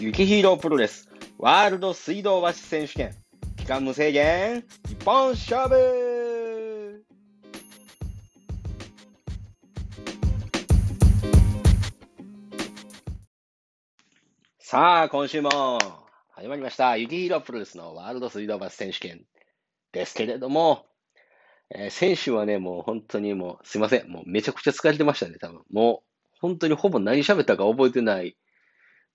雪ヒーロープロレスワールド水道橋選手権期間無制限一本勝負さあ、今週も始まりました。雪ヒーロープロレスのワールド水道橋選手権ですけれども、えー選手はね、もう本当にもう、すいません。もうめちゃくちゃ疲れてましたね、多分。もう、本当にほぼ何喋ったか覚えてない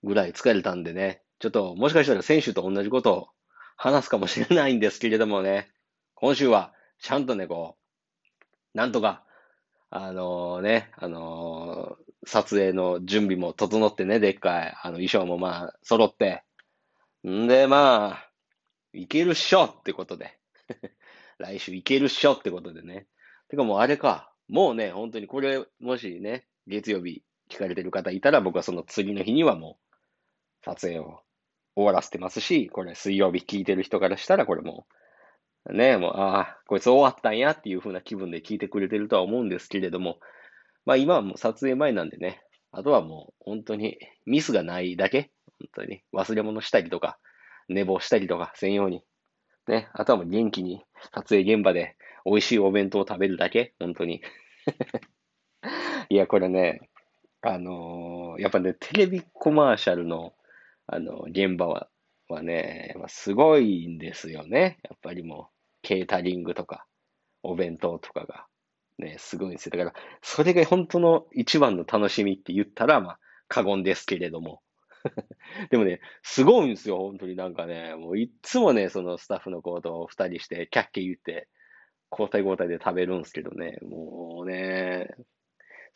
ぐらい疲れたんでね、ちょっともしかしたら選手と同じことを話すかもしれないんですけれどもね、今週はちゃんとね、こう、なんとか、あのね、あのー撮影の準備も整ってね、でっかい、あの衣装もまあ、揃って、んで、まあ、いけるっしょってことで。来週いけるっしょってことでね。てかもうあれか。もうね、本当にこれ、もしね、月曜日聞かれてる方いたら、僕はその次の日にはもう、撮影を終わらせてますし、これ水曜日聞いてる人からしたら、これもう、ね、もう、ああ、こいつ終わったんやっていう風な気分で聞いてくれてるとは思うんですけれども、まあ今はもう撮影前なんでね、あとはもう本当にミスがないだけ、本当に忘れ物したりとか、寝坊したりとかせんように、ね、あとはもう元気に撮影現場で美味しいお弁当を食べるだけ、本当に。いや、これね、あのーやっぱね、テレビコマーシャルの、あの、現場は、はね、まあすごいんですよね。やっぱりもう、ケータリングとか、お弁当とかが、ね、すごいんですよ。だから、それが本当の一番の楽しみって言ったら、まあ、過言ですけれども。でもね、すごいんですよ、本当になんかね、もういつもね、そのスタッフの子と二人して、キャッキャ言って、交代交代で食べるんですけどね、もうね、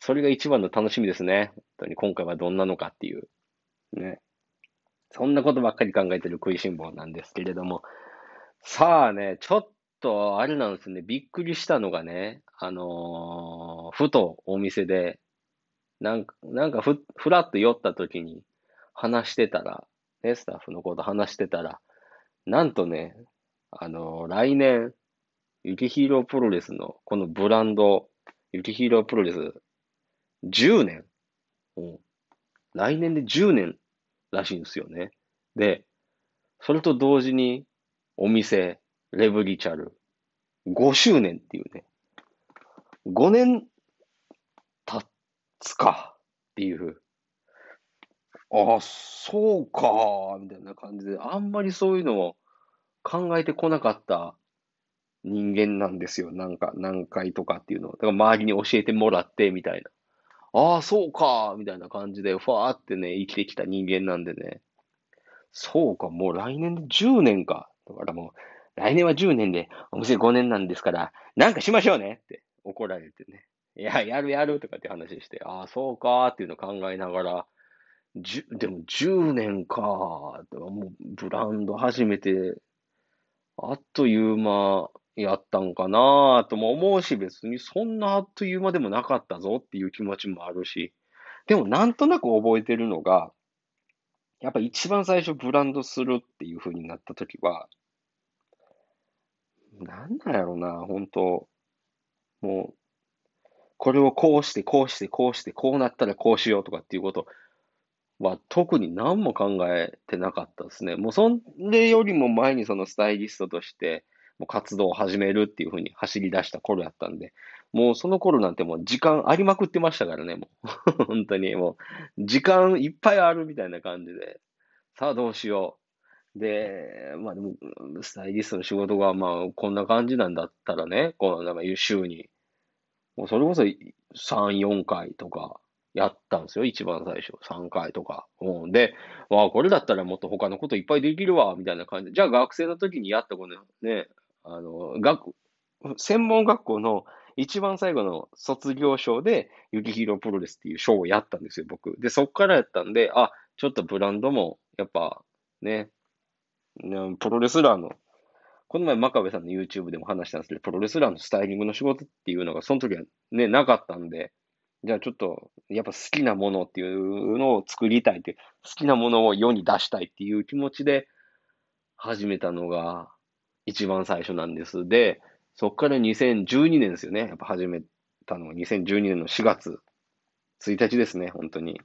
それが一番の楽しみですね。本当に今回はどんなのかっていう。ね。そんなことばっかり考えてる食いしん坊なんですけれども。さあね、ちょっとあれなんですね、びっくりしたのがね、あのーふとお店で、なんか、なんかふ、ふらっと寄った時に話してたら、ね、スタッフの子と話してたら、なんとね、あのー来年、雪ヒーロープロレスのこのブランド、雪ヒーロープロレス10年。うん来年で10年らしいんですよね。で、それと同時にお店、レブリチャル、5周年っていうね。5年経つかっていう。ああ、そうか、みたいな感じで、あんまりそういうのを考えてこなかった人間なんですよ。なんか、何回とかっていうのを。だから周りに教えてもらって、みたいな。ああ、そうか、みたいな感じで、ふわーってね、生きてきた人間なんでね。そうか、もう来年で10年か。だからもう、来年は10年で、お店5年なんですから、なんかしましょうねって怒られてね。いや、やるやるとかって話して、ああ、そうかっていうのを考えながら、じゅでも10年か、もうブランド始めて、あっという間やったんかなとも思うし、別にそんなあっという間でもなかったぞっていう気持ちもあるし、でもなんとなく覚えてるのが、やっぱ一番最初ブランドするっていう風になった時は、なんなんやろな、本当もう、これをこうして、こうして、こうして、こうなったらこうしようとかっていうことは特に何も考えてなかったですね。もうそれよりも前にそのスタイリストとしてもう活動を始めるっていうふうに走り出した頃やったんで、もうその頃なんてもう時間ありまくってましたからね、もう。本当にもう時間いっぱいあるみたいな感じで、さあどうしよう。で、まあでも、スタイリストの仕事がまあこんな感じなんだったらね、こうなんか週に、もうそれこそ3、4回とかやったんですよ、一番最初。3回とか。うん、で、わあ、これだったらもっと他のこといっぱいできるわ、みたいな感じで。じゃあ学生の時にやったこのね、あの、学、専門学校の一番最後の卒業証で、雪ヒロプロレスっていう賞をやったんですよ、僕。で、そっからやったんで、あ、ちょっとブランドも、やっぱ、ね、ねプロレスラーの、この前、真壁さんの YouTube でも話したんですけど、プロレスラーのスタイリングの仕事っていうのが、その時はね、なかったんで、じゃあちょっと、やっぱ好きなものっていうのを作りたいって、好きなものを世に出したいっていう気持ちで始めたのが一番最初なんです。で、そっから2012年ですよね。やっぱ始めたのが2012年の4月1日ですね、本当に。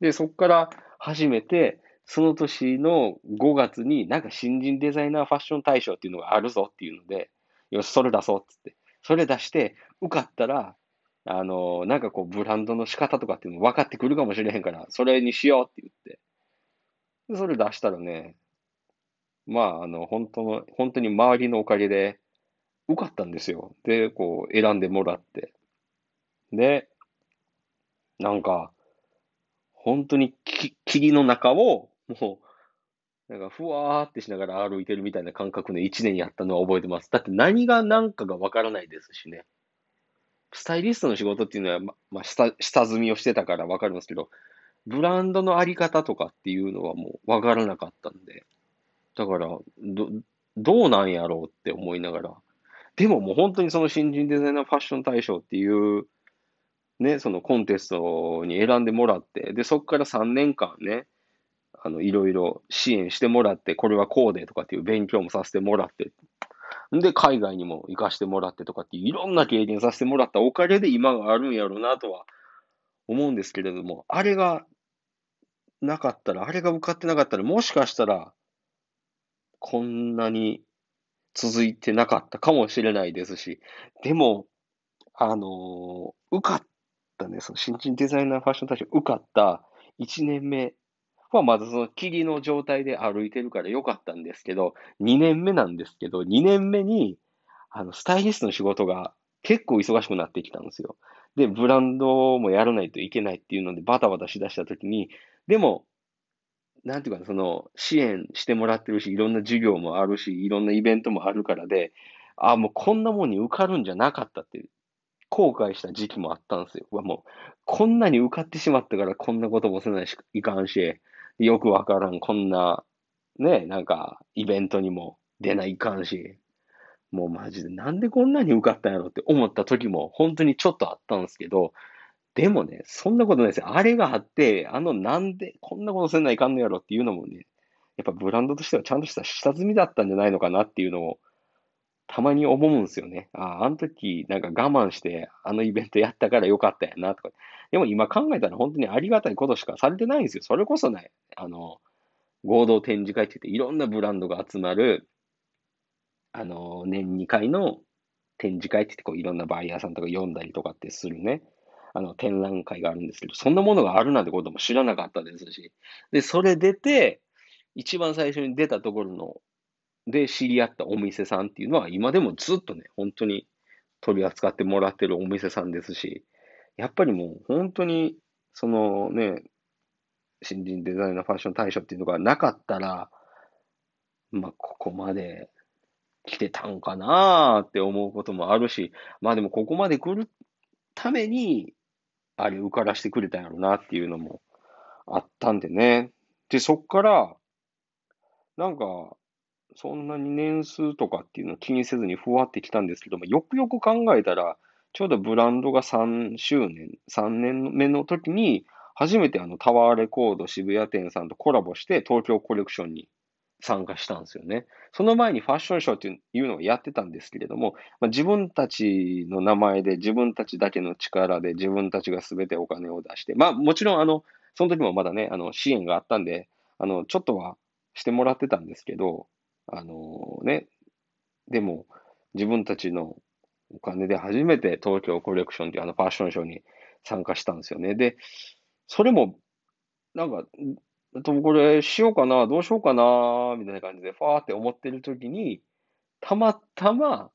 で、そっから始めて、その年の5月になんか新人デザイナーファッション大賞っていうのがあるぞっていうので、よし、それ出そうっつって。それ出して、受かったら、あの、なんかこう、ブランドの仕方とかっていうの分かってくるかもしれへんから、それにしようって言って。でそれ出したらね、まあ、あの、本当の、本当に周りのおかげで、受かったんですよ。で、こう、選んでもらって。で、なんか、本当にき霧の中を、もう、なんか、ふわーってしながら歩いてるみたいな感覚の1年やったのは覚えてます。だって何が何かがわからないですしね。スタイリストの仕事っていうのは、ま、まあ、下、下積みをしてたからわかりますけど、ブランドのあり方とかっていうのはもうわからなかったんで。だから、ど、どうなんやろうって思いながら。でももう本当にその新人デザイナーファッション大賞っていう、ね、そのコンテストに選んでもらって、で、そこから3年間ね、あの、いろいろ支援してもらって、これはこうでとかっていう勉強もさせてもらって、で、海外にも行かしてもらってとかっていろんな経験させてもらったおかげで今があるんやろうなとは思うんですけれども、あれがなかったら、あれが受かってなかったら、もしかしたら、こんなに続いてなかったかもしれないですし、でも、あのー、受かったね、その新人デザイナーファッション大賞受かった1年目はまだその霧の状態で歩いてるから良かったんですけど、2年目なんですけど、2年目に、あの、スタイリストの仕事が結構忙しくなってきたんですよ。で、ブランドもやらないといけないっていうのでバタバタしだしたときに、でも、なんていうか、その、支援してもらってるし、いろんな授業もあるし、いろんなイベントもあるからで、ああ、もうこんなもんに受かるんじゃなかったって後悔した時期もあったんですよ。もう、こんなに受かってしまったからこんなこともせないし、いかんし、よくわからん、こんな、ね、なんか、イベントにも出ないかんし、もうマジでなんでこんなに受かったんやろって思った時も本当にちょっとあったんですけど、でもね、そんなことないですよ。あれがあって、あのなんでこんなことせないかんのやろっていうのもね、やっぱブランドとしてはちゃんとした下積みだったんじゃないのかなっていうのを、たまに思うんですよね。ああ、あの時なんか我慢してあのイベントやったからよかったやなとか。でも今考えたら本当にありがたいことしかされてないんですよ。それこそね、あの、合同展示会って言っていろんなブランドが集まる、あの、年2回の展示会って言ってこういろんなバイヤーさんとか読んだりとかってするね、あの展覧会があるんですけど、そんなものがあるなんてことも知らなかったですし、で、それ出て、一番最初に出たところの、で知り合ったお店さんっていうのは今でもずっとね、本当に取り扱ってもらってるお店さんですし、やっぱりもう本当に、そのね、新人デザイナーファッション大賞っていうのがなかったら、まあ、ここまで来てたんかなーって思うこともあるし、まあでもここまで来るために、あれ受からしてくれたんやろうなっていうのもあったんでね。で、そっから、なんか、そんなに年数とかっていうのを気にせずにふわってきたんですけども、よくよく考えたら、ちょうどブランドが3周年、3年目の時に、初めてあのタワーレコード渋谷店さんとコラボして東京コレクションに参加したんですよね。その前にファッションショーっていうのをやってたんですけれども、まあ、自分たちの名前で自分たちだけの力で自分たちが全てお金を出して、まあもちろんあの、その時もまだね、あの支援があったんで、あの、ちょっとはしてもらってたんですけど、あのね、でも自分たちのお金で初めて東京コレクションっていうあのファッションショーに参加したんですよね。で、それも、なんか、とこれしようかな、どうしようかな、みたいな感じで、ファーって思ってる時に、たまたま、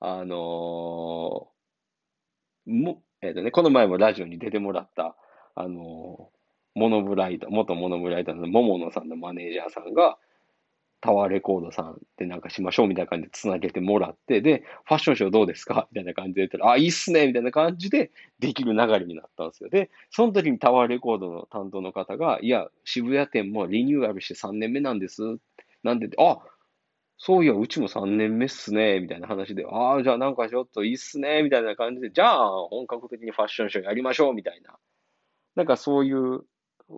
あのー、も、えっ、ー、とね、この前もラジオに出てもらった、あのー、モノブライダー、元モノブライダーの桃野さんのマネージャーさんが、タワーレコードさんでなんかしましょうみたいな感じで繋げてもらって、で、ファッションショーどうですか？みたいな感じで言ったら、あ、いいっすねみたいな感じでできる流れになったんですよ。で、その時にタワーレコードの担当の方が、いや、渋谷店もリニューアルして3年目なんです。なんで、あ、そういや、うちも3年目っすね、みたいな話で、ああ、じゃあなんかちょっといいっすね、みたいな感じで、じゃあ本格的にファッションショーやりましょう、みたいな。なんかそういう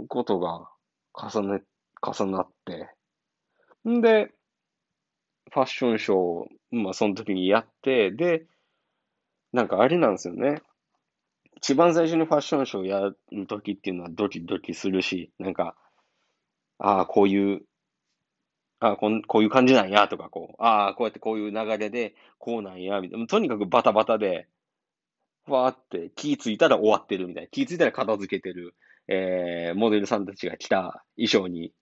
ことが重ね、重なって、んで、ファッションショーを、まあ、その時にやって、で、なんかあれなんですよね。一番最初にファッションショーやる時っていうのはドキドキするし、なんか、ああ、こういう、ああこん、こういう感じなんやとか、こう、ああ、こうやってこういう流れで、こうなんや、みたいな。とにかくバタバタで、わーって気ぃついたら終わってるみたいな。気ぃついたら片付けてる。えー、モデルさんたちが着た衣装に、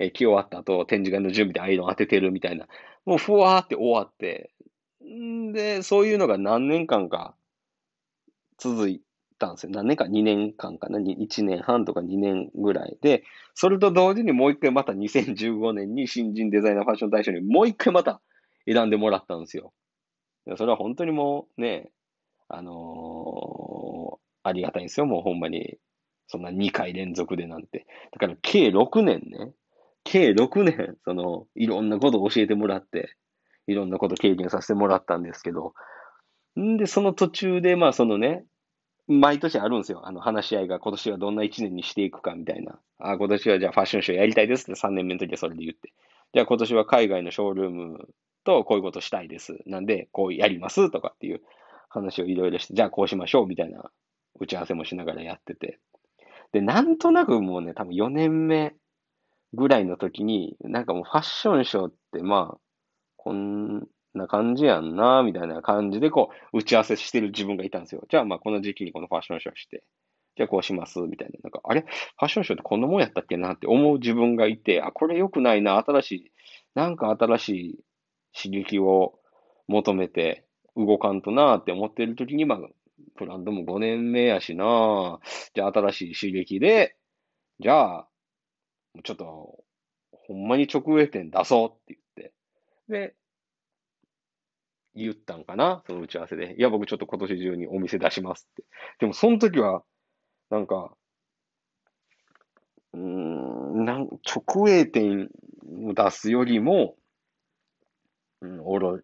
え、着終わった後、展示会の準備でアイロン当ててるみたいな。もうふわーって終わって、んで、そういうのが何年間か続いたんですよ。何年か ?2 年間かな ?1 年半とか2年ぐらいで、それと同時にもう一回また2015年に新人デザイナーファッション大賞にもう一回また選んでもらったんですよ。それは本当にもうね、あのー、ありがたいんですよ。もうほんまに。そんな2回連続でなんて。だから計6年ね。計6年、その、いろんなことを教えてもらって、いろんなことを経験させてもらったんですけど、んで、その途中で、まあそのね、毎年あるんですよ。あの話し合いが今年はどんな1年にしていくかみたいな。あ、今年はじゃあファッションショーやりたいですって3年目の時はそれで言って。じゃあ今年は海外のショールームとこういうことしたいです。なんで、こうやりますとかっていう話をいろいろして、じゃあこうしましょうみたいな打ち合わせもしながらやってて。で、なんとなくもうね、多分4年目ぐらいの時に、なんかもうファッションショーってまあ、こんな感じやんな、みたいな感じで、こう、打ち合わせしてる自分がいたんですよ。じゃあ、まあ、この時期にこのファッションショーして、じゃあこうします、みたいな。なんか、あれ？ファッションショーってこんなもんやったっけなって思う自分がいて、あ、これ良くないな、新しい、なんか新しい刺激を求めて動かんとなって思ってる時に、まあ、ブランドも5年目やしなじゃあ新しい刺激で、じゃあ、ちょっと、ほんまに直営店出そうって言って。で、言ったんかな？その打ち合わせで。いや、僕ちょっと今年中にお店出しますって。でも、その時は、なんか、うーん、なん直営店を出すよりも、うん、おろ、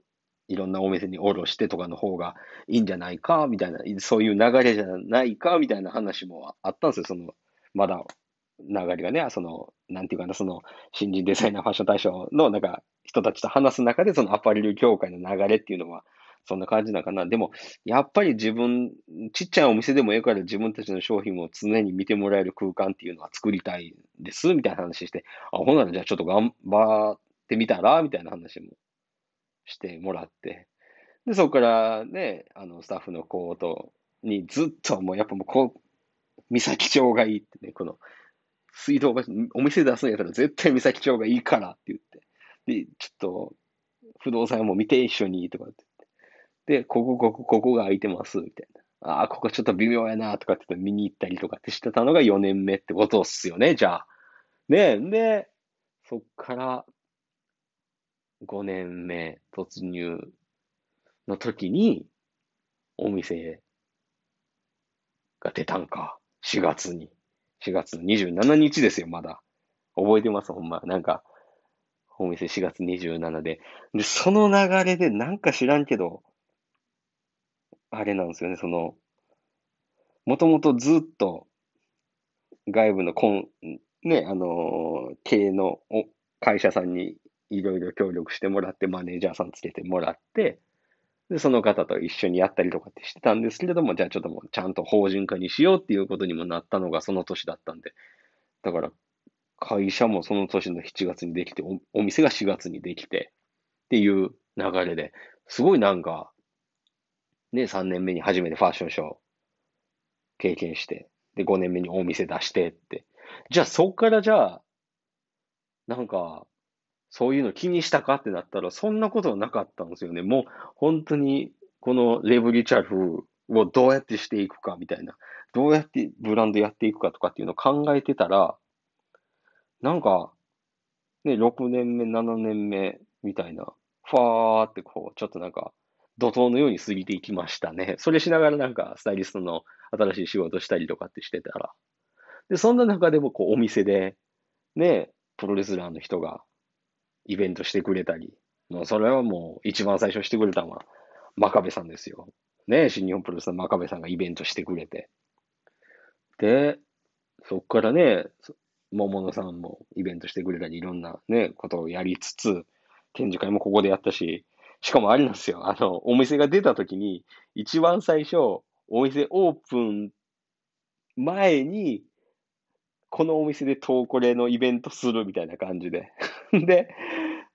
いろんなお店におろしてとかの方がいいんじゃないか？みたいな、そういう流れじゃないか？みたいな話もあったんですよ。その、まだ流れがね、その、なんていうかな、その、新人デザイナーファッション大賞の、なんか、人たちと話す中で、そのアパレル業界の流れっていうのは、そんな感じなのかな。でも、やっぱり自分、ちっちゃいお店でもいいから自分たちの商品を常に見てもらえる空間っていうのは作りたいです、みたいな話して、あ、ほんならじゃあちょっと頑張ってみたら、みたいな話もしてもらって。で、そこからね、あの、スタッフの子と、にずっともうやっぱもうこう、三崎町がいいってね、この、水道橋、お店出すんやったら絶対三崎町がいいからって言って。で、ちょっと、不動産も見て一緒にとかってって。で、ここ、ここ、ここが空いてます、みたいな。ああ、ここちょっと微妙やな、とかって言って見に行ったりとかってしてたのが4年目ってことっすよね、じゃあ。ねえで、そっから5年目突入の時に、お店が出たんか。4月に。4月27日ですよ、まだ。覚えてます、ほんま。なんか、お店4月27で。で、その流れでなんか知らんけど、あれなんですよね、その、もともとずっと外部のコン、ね、あのー、経営の会社さんにいろいろ協力してもらって、マネージャーさんつけてもらって、で、その方と一緒にやったりとかってしてたんですけれども、じゃあちょっともうちゃんと法人化にしようっていうことにもなったのがその年だったんで、だから会社もその年の7月にできて、おお店が4月にできてっていう流れで、すごいなんか、ね、3年目に初めてファッションショー経験して、で、5年目にお店出してって。じゃあそっからじゃあ、なんか、そういうの気にしたかってなったら、そんなことはなかったんですよね。もう、本当に、このレブリチャルをどうやってしていくかみたいな、どうやってブランドやっていくかとかっていうのを考えてたら、なんか、ね、6年目、7年目みたいな、ファーってこう、ちょっとなんか、怒涛のように過ぎていきましたね。それしながらなんか、スタイリストの新しい仕事したりとかってしてたら。で、そんな中でもこう、お店で、ね、プロレスラーの人がイベントしてくれたり、もうそれはもう一番最初してくれたのは真壁さんですよ。ね、新日本プロレスの真壁さんがイベントしてくれて。で、そっからね、桃野さんもイベントしてくれたり、いろんなね、ことをやりつつ、展示会もここでやったし、しかもあれなんですよ、あの、お店が出た時に、一番最初、お店オープン前に、このお店でトーコレのイベントするみたいな感じで。で、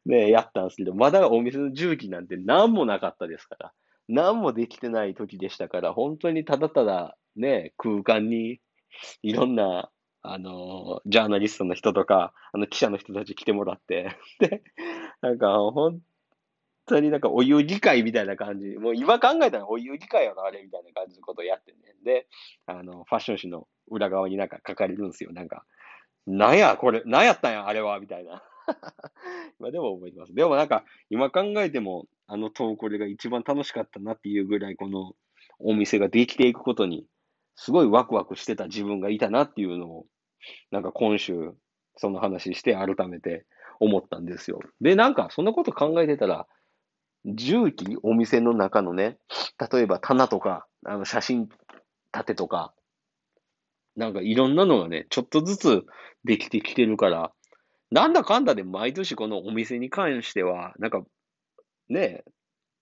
ね、やったんですけど、まだお店の重機なんて何もなかったですから、何もできてない時でしたから、本当にただただね、空間にいろんな、あの、ジャーナリストの人とか、あの記者の人たち来てもらって、で、なんか本当になんかお遊戯会みたいな感じ、もう今考えたらお遊戯会やな、あれみたいな感じのことをやってね。で、あの、ファッション誌の裏側になんか書かれるんですよ。なんか、なんや、これ、なんやったんや、あれは、みたいな。今でも覚えてます。でもなんか、今考えても、あの投稿が一番楽しかったなっていうぐらい、このお店ができていくことに、すごいワクワクしてた自分がいたなっていうのを、なんか今週、その話して改めて思ったんですよ。で、なんか、そんなこと考えてたら、重機、お店の中のね、例えば棚とか、あの写真立てとか、なんかいろんなのがね、ちょっとずつできてきてるから、なんだかんだで毎年このお店に関しては、なんか、ね、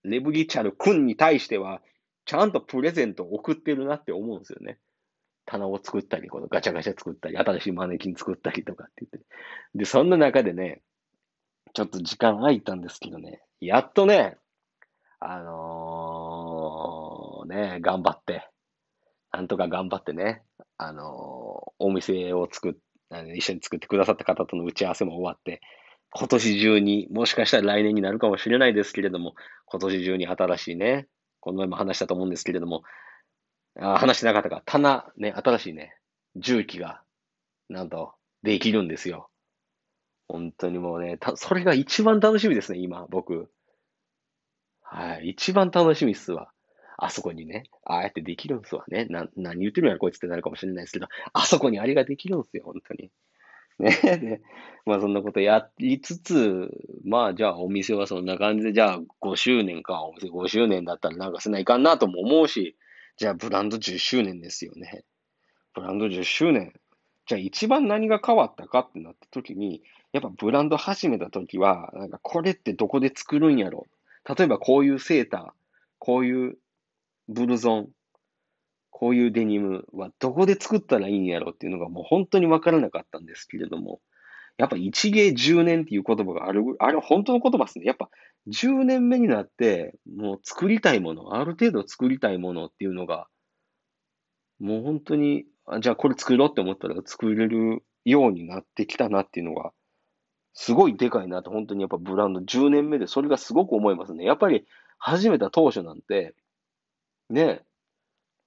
レブリチャル君に対しては、ちゃんとプレゼントを送ってるなって思うんですよね。棚を作ったり、このガチャガチャ作ったり、新しいマネキン作ったりとかって言って。で、そんな中でね、ちょっと時間空いたんですけどね、やっとね、あのー、ね、頑張って、なんとか頑張ってね、あのー、お店を作っ、一緒に作ってくださった方との打ち合わせも終わって、今年中に、もしかしたら来年になるかもしれないですけれども、今年中に新しいね、この前も話したと思うんですけれども、あ話してなかったか、棚、ね、新しいね、重機が、なんと、できるんですよ。本当にもうね、た、それが一番楽しみですね、今、僕。はい、一番楽しみっすわ。あそこにね、ああやってできるんすわね。な、何言ってるんやろ、こいつってなるかもしれないですけど、あそこにあれができるんすよ、本当に。ね。で、まあそんなことやりつつ、まあじゃあお店はそんな感じで、じゃあ5周年か、お店5周年だったらなんかせないかんなとも思うし、じゃあブランド10周年ですよね。ブランド10周年。じゃあ一番何が変わったかってなった時に、やっぱブランド始めた時は、なんかこれってどこで作るんやろ例えばこういうセーター、こういうブルゾン、こういうデニムはどこで作ったらいいんやろっていうのがもう本当にわからなかったんですけれども、やっぱ一芸10年っていう言葉がある、あれは本当の言葉ですね。やっぱ10年目になって、もう作りたいもの、ある程度作りたいものっていうのが、もう本当に、じゃあこれ作ろうって思ったら作れるようになってきたなっていうのが、すごいでかいなと、本当にやっぱブランド10年目でそれがすごく思いますね。やっぱり始めた当初なんて、ね、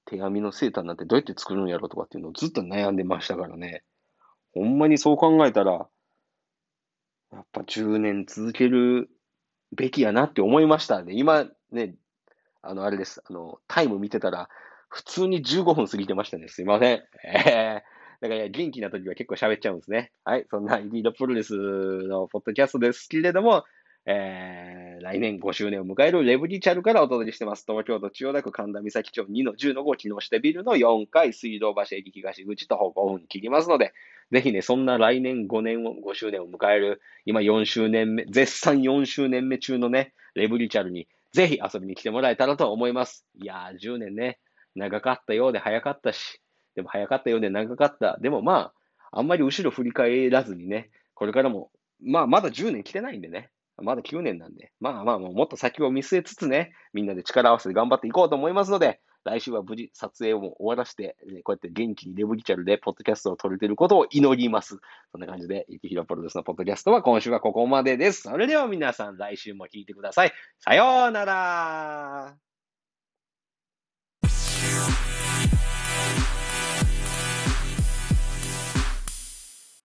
手紙のセーターなんてどうやって作るんやろとかっていうのをずっと悩んでましたからね。ほんまにそう考えたら、やっぱ10年続けるべきやなって思いましたね。今ね、あの、あれです。あの、タイム見てたら、普通に15分過ぎてましたね。すいません。えー、だから元気な時は結構喋っちゃうんですね。はい。そんなイリードプロレスのポッドキャストですけれども、えー、来年5周年を迎えるレブリチャルからお届けしてます。東京都千代田区神田三崎町2の10の5木下ビルの4階水道橋駅東口と5分切りますので、ぜひね、そんな来年5年を、5周年を迎える、今4周年目、絶賛4周年目中のね、レブリチャルにぜひ遊びに来てもらえたらと思います。いやー、10年ね、長かったようで早かったし、でも早かったようで長かった。でもまあ、あんまり後ろ振り返らずにね、これからも、まあまだ10年来てないんでね、まだ9年なんで、まあまあもっと先を見据えつつね、みんなで力を合わせて頑張っていこうと思いますので、来週は無事撮影を終わらして、こうやって元気にレブリチャルでポッドキャストを撮れていることを祈ります。そんな感じで、ゆきひろプロレスのポッドキャストは今週はここまでです。それでは皆さん来週も聞いてください。さようなら Peace.